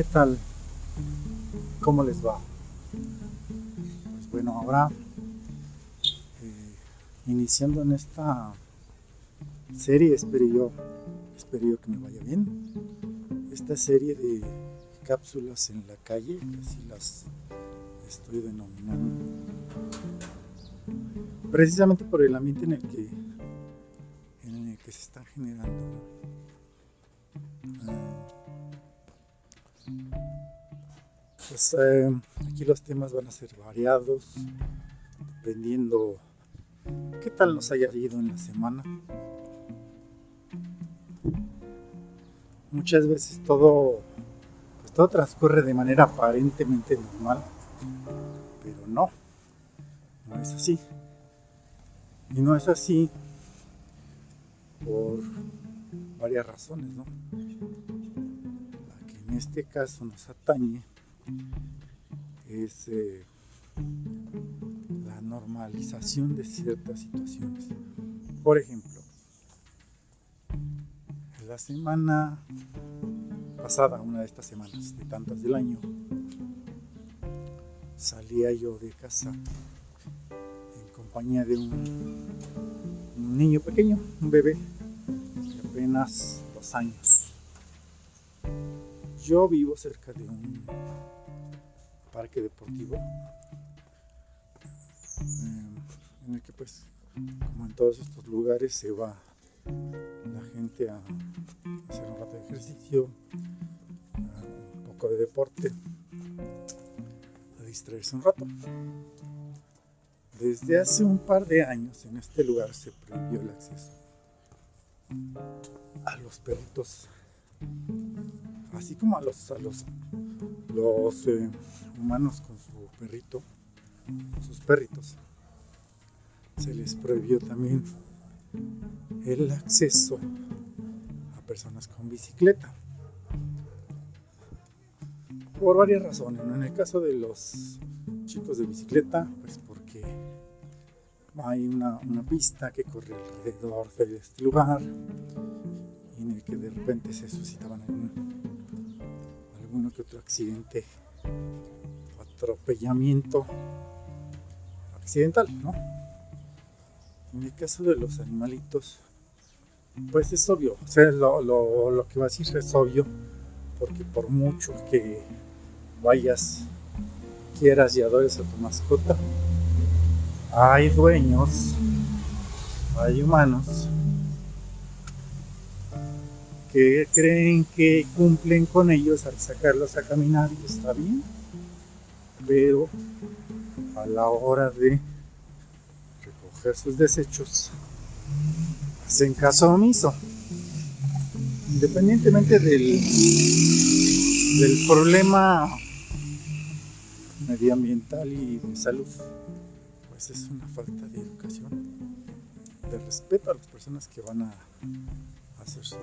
¿Qué tal? ¿Cómo les va? Pues bueno, ahora eh, iniciando en esta serie, espero yo, espero yo que me vaya bien. Esta serie de cápsulas en la calle, así las estoy denominando. Precisamente por el ambiente en el que, en el que se están generando. Pues eh, aquí los temas van a ser variados, dependiendo qué tal nos haya ido en la semana. Muchas veces todo, pues todo transcurre de manera aparentemente normal, pero no, no es así. Y no es así por varias razones, ¿no? La que en este caso nos atañe es eh, la normalización de ciertas situaciones. Por ejemplo, la semana pasada, una de estas semanas, de tantas del año, salía yo de casa en compañía de un, un niño pequeño, un bebé de apenas dos años. Yo vivo cerca de un parque deportivo eh, en el que pues como en todos estos lugares se va la gente a hacer un rato de ejercicio a un poco de deporte a distraerse un rato. Desde hace un par de años en este lugar se prohibió el acceso a los perritos así como a los a los eh, humanos con su perrito, sus perritos, se les prohibió también el acceso a personas con bicicleta. Por varias razones. En el caso de los chicos de bicicleta, pues porque hay una, pista que corre alrededor de este lugar y en el que de repente se suscitaban otro accidente atropellamiento accidental, ¿no? En el caso de los animalitos, pues es obvio, o sea, lo, lo, lo que va a decir es obvio, porque por mucho que vayas, quieras y adores a tu mascota, hay dueños, hay humanos que creen que cumplen con ellos al sacarlos a caminar y está bien, pero a la hora de recoger sus desechos hacen caso omiso. Independientemente del, del problema medioambiental y de salud, pues es una falta de educación, de respeto a las personas que van a hacer su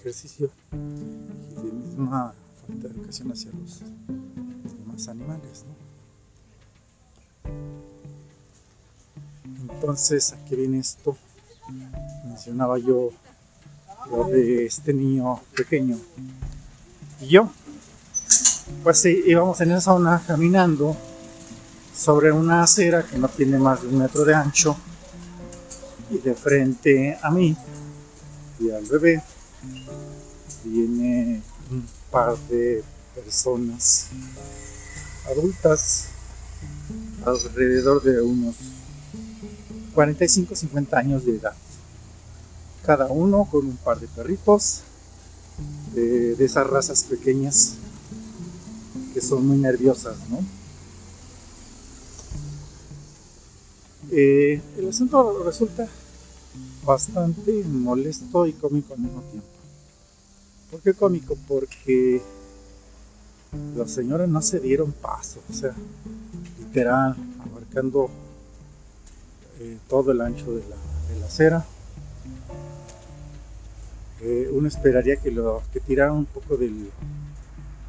ejercicio y de misma falta de educación hacia los, demás animales. ¿no? Entonces, ¿a qué viene esto? Mencionaba yo lo de este niño pequeño y yo. Pues sí, íbamos en esa zona caminando sobre una acera que no tiene más de un metro de ancho y de frente a mí y al bebé viene un par de personas adultas alrededor de unos 45-50 años de edad cada uno con un par de perritos de, esas razas pequeñas que son muy nerviosas ¿no? Eh, el asunto resulta bastante molesto y cómico al mismo tiempo. ¿Por qué cómico? Porque los señores no se dieron paso, o sea, literal, abarcando eh, todo el ancho de la, acera. Eh, uno esperaría que, lo, tiraran un poco de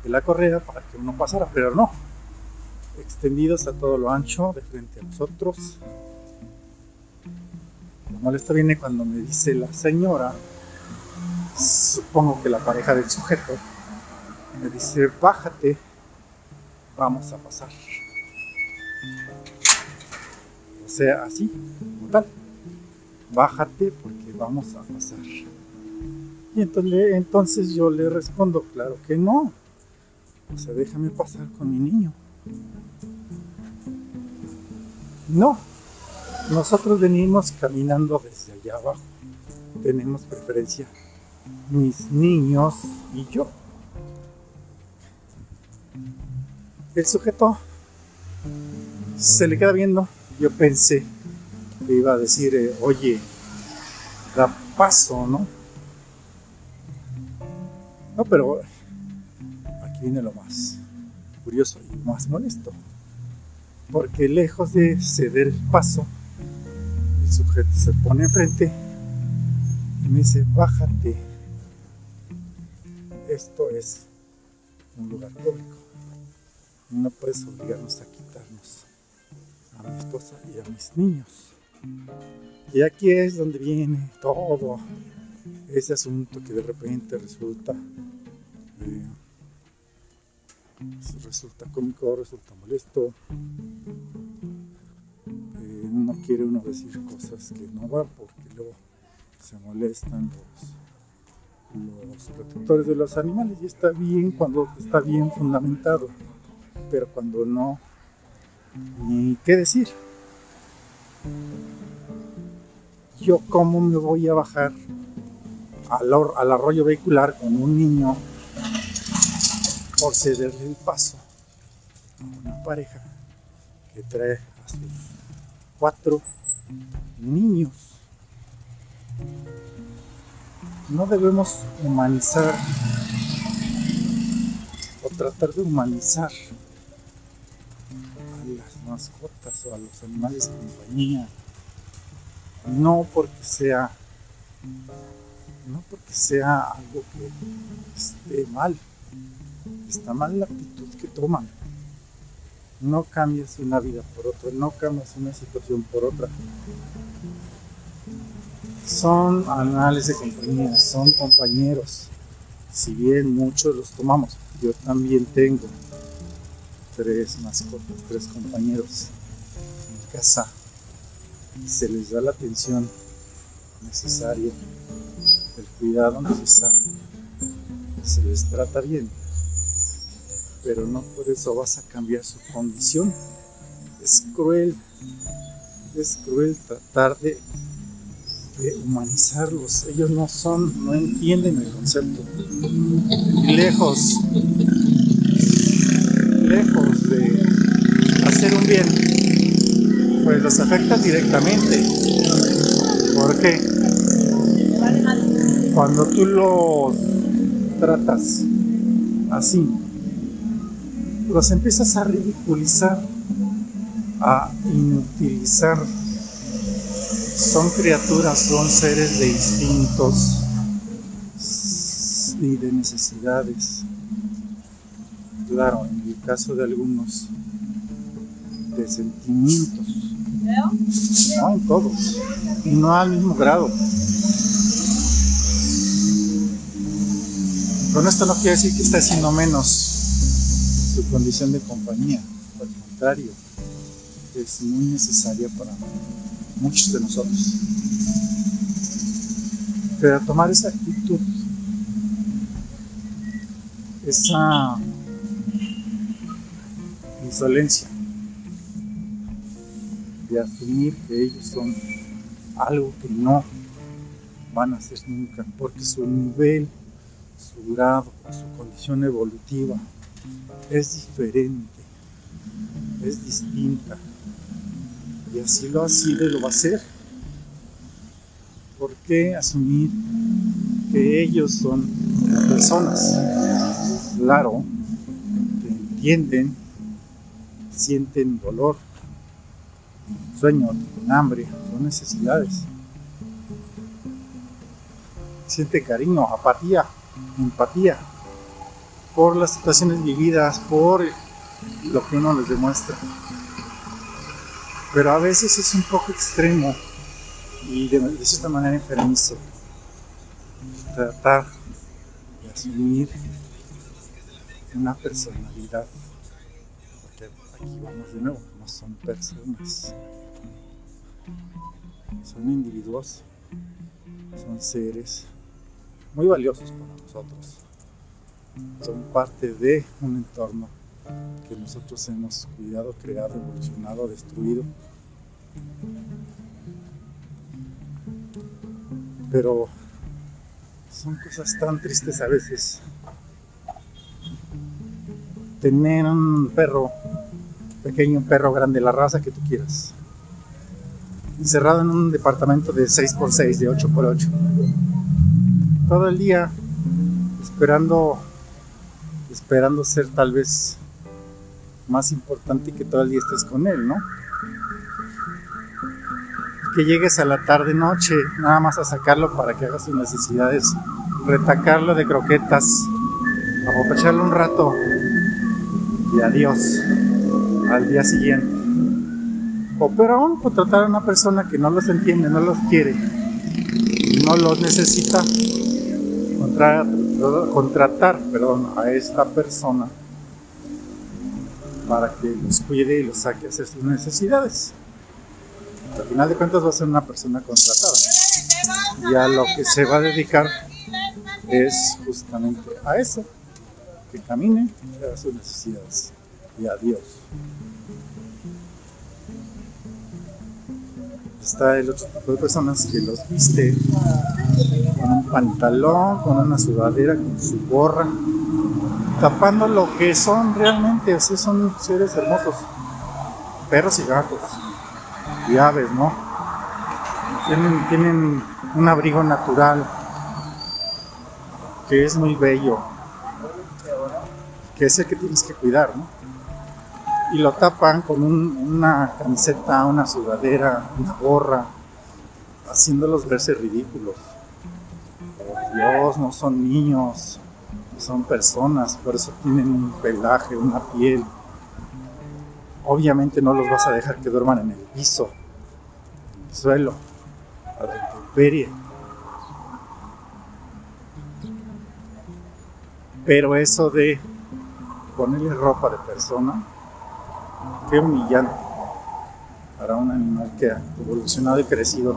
la correa para que uno pasara, pero no. Extendidos a todo lo ancho, de frente a nosotros, molesto viene cuando me dice la señora, supongo que la pareja del sujeto, Me dice, bájate, vamos a pasar. O sea, así, como tal. Bájate porque vamos a pasar. Y entonces, entonces yo le respondo, claro que no. O sea, déjame pasar con mi niño. No, nosotros venimos caminando desde allá abajo. Tenemos preferencia mis niños y yo. El sujeto se le queda viendo. Yo pensé que iba a decir, eh, oye, da paso, ¿no? No, pero aquí viene lo más curioso y más molesto. Porque lejos de ceder el paso, el sujeto se pone enfrente y me dice, bájate. Esto es un lugar público. No puedes obligarnos a quitarnos a mi esposa y a mis niños. Y aquí es donde viene todo ese asunto que de repente resulta eh, resulta cómico, resulta molesto. Eh, no quiere uno decir cosas que no van porque luego se molestan los, los protectores de los animales y está bien cuando está bien fundamentado, pero cuando no, ni qué decir. Yo cómo me voy a bajar al, al arroyo vehicular con un niño por cederle el paso a una pareja que trae a sus cuatro niños. No debemos humanizar o tratar de humanizar a las mascotas o a los animales de compañía. No porque sea no porque sea algo que esté mal, está mal la actitud que toman. No cambias una vida por otra, no cambias una situación por otra. Son animales de compañía, son compañeros. Si bien muchos los tomamos, yo también tengo tres mascotas, tres compañeros en casa. Se les da la atención necesaria, el cuidado necesario. Se les trata bien pero no por eso vas a cambiar su condición. Es cruel, es cruel tratar de, humanizarlos. Ellos no son, no entienden el concepto. lejos, lejos de hacer un bien, pues los afecta directamente. ¿Por qué? Cuando tú los tratas así, los empiezas a ridiculizar, a inutilizar. Son criaturas, son seres de instintos y de necesidades. Claro, en el caso de algunos, de sentimientos. No en todos, y no al mismo grado. Con esto no quiere decir que esté siendo menos su condición de compañía. Al contrario, es muy necesaria para muchos de nosotros. Pero tomar esa actitud, esa insolencia de asumir que ellos son algo que no van a hacer nunca, porque su nivel, su grado, su condición evolutiva es diferente, es distinta. Y así lo ha sido y lo va a ser. ¿Por qué asumir que ellos son personas? Claro, que entienden, sienten dolor, sueño, hambre, son necesidades. Sienten cariño, apatía, empatía por las situaciones vividas, por lo que uno les demuestra. Pero a veces es un poco extremo y de, cierta manera enfermizo tratar de asumir una personalidad. Porque aquí vamos de nuevo, no son personas. Son individuos, son seres muy valiosos para nosotros. Son parte de un entorno que nosotros hemos cuidado, creado, evolucionado, destruido. Pero son cosas tan tristes a veces. Tener un perro pequeño, un perro grande, la raza que tú quieras. Encerrado en un departamento de 6x6, de 8x8. Todo el día esperando esperando ser tal vez más importante que todo el día estés con él, ¿no? Que llegues a la tarde noche nada más a sacarlo para que haga sus necesidades, retacarlo de croquetas, aprovecharlo un rato y adiós al día siguiente. O pero aún contratar a una persona que no los entiende, no los quiere, no los necesita, contratar, contratar a esta persona para que los cuide y los saque a hacer sus necesidades. Al final de cuentas va a ser una persona contratada. Y a lo que se va a dedicar es justamente a eso, que camine y haga sus necesidades. Y adiós. Está el otro tipo de personas que los viste con un pantalón, con una sudadera, con su gorra, tapando lo que son realmente, así son seres hermosos, perros y gatos, y aves, ¿no? Tienen, tienen un abrigo natural que es muy bello, que es el que tienes que cuidar, ¿no? Y lo tapan con una camiseta, una sudadera, una gorra, haciéndolos verse ridículos. Por Dios, no son niños, son personas, por eso tienen un pelaje, una piel. Obviamente no los vas a dejar que duerman en el piso, en el suelo, a la intemperie. Pero eso de ponerle ropa de persona, qué humillante para un animal que ha evolucionado y crecido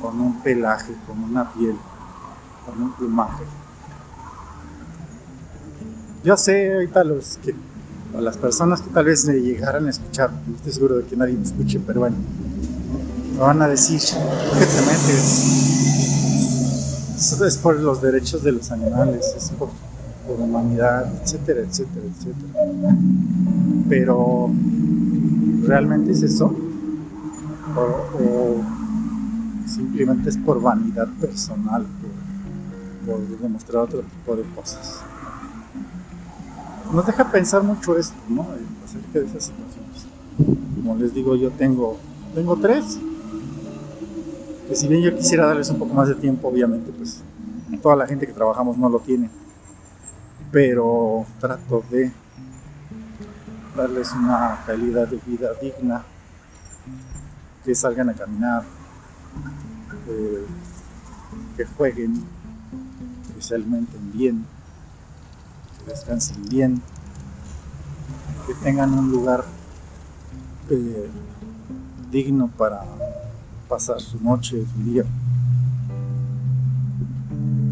con un pelaje, con una piel, con un plumaje. Yo sé ahorita los que, o las personas que tal vez me llegaran a escuchar, no estoy seguro de que nadie me escuche, pero bueno, me van a decir, ¿por qué te metes? Eso es por los derechos de los animales, es por, por humanidad, etcétera, etcétera, etcétera. Pero, ¿realmente es eso? O, simplemente es por vanidad personal, por demostrar otro tipo de cosas nos deja pensar mucho esto, ¿no? Acerca de esas situaciones. Como les digo, yo tengo, tengo tres, que si bien yo quisiera darles un poco más de tiempo, obviamente, pues toda la gente que trabajamos no lo tiene. Pero trato de darles una calidad de vida digna, que salgan a caminar, eh, que jueguen, que se alimenten bien descansen bien, que tengan un lugar eh, digno para pasar su noche, su día,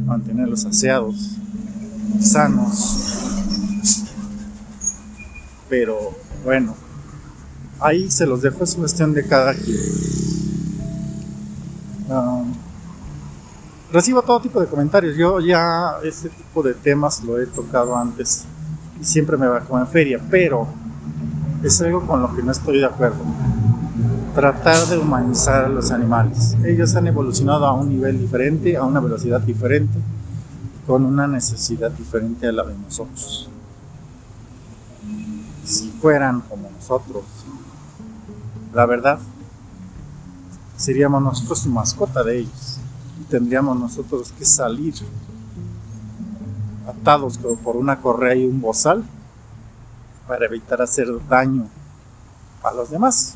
mantenerlos aseados, sanos. Pero bueno, ahí se los dejo, es cuestión de cada quien. Recibo todo tipo de comentarios. Yo ya este tipo de temas lo he tocado antes y siempre me va como en feria, pero es algo con lo que no estoy de acuerdo. Tratar de humanizar a los animales. Ellos han evolucionado a un nivel diferente, a una velocidad diferente, con una necesidad diferente a la de nosotros. Si fueran como nosotros, la verdad, seríamos nosotros su mascota de ellos tendríamos nosotros que salir atados por una correa y un bozal para evitar hacer daño a los demás.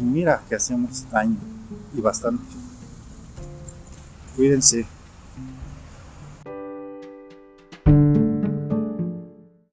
Y mira que hacemos daño y bastante. Cuídense.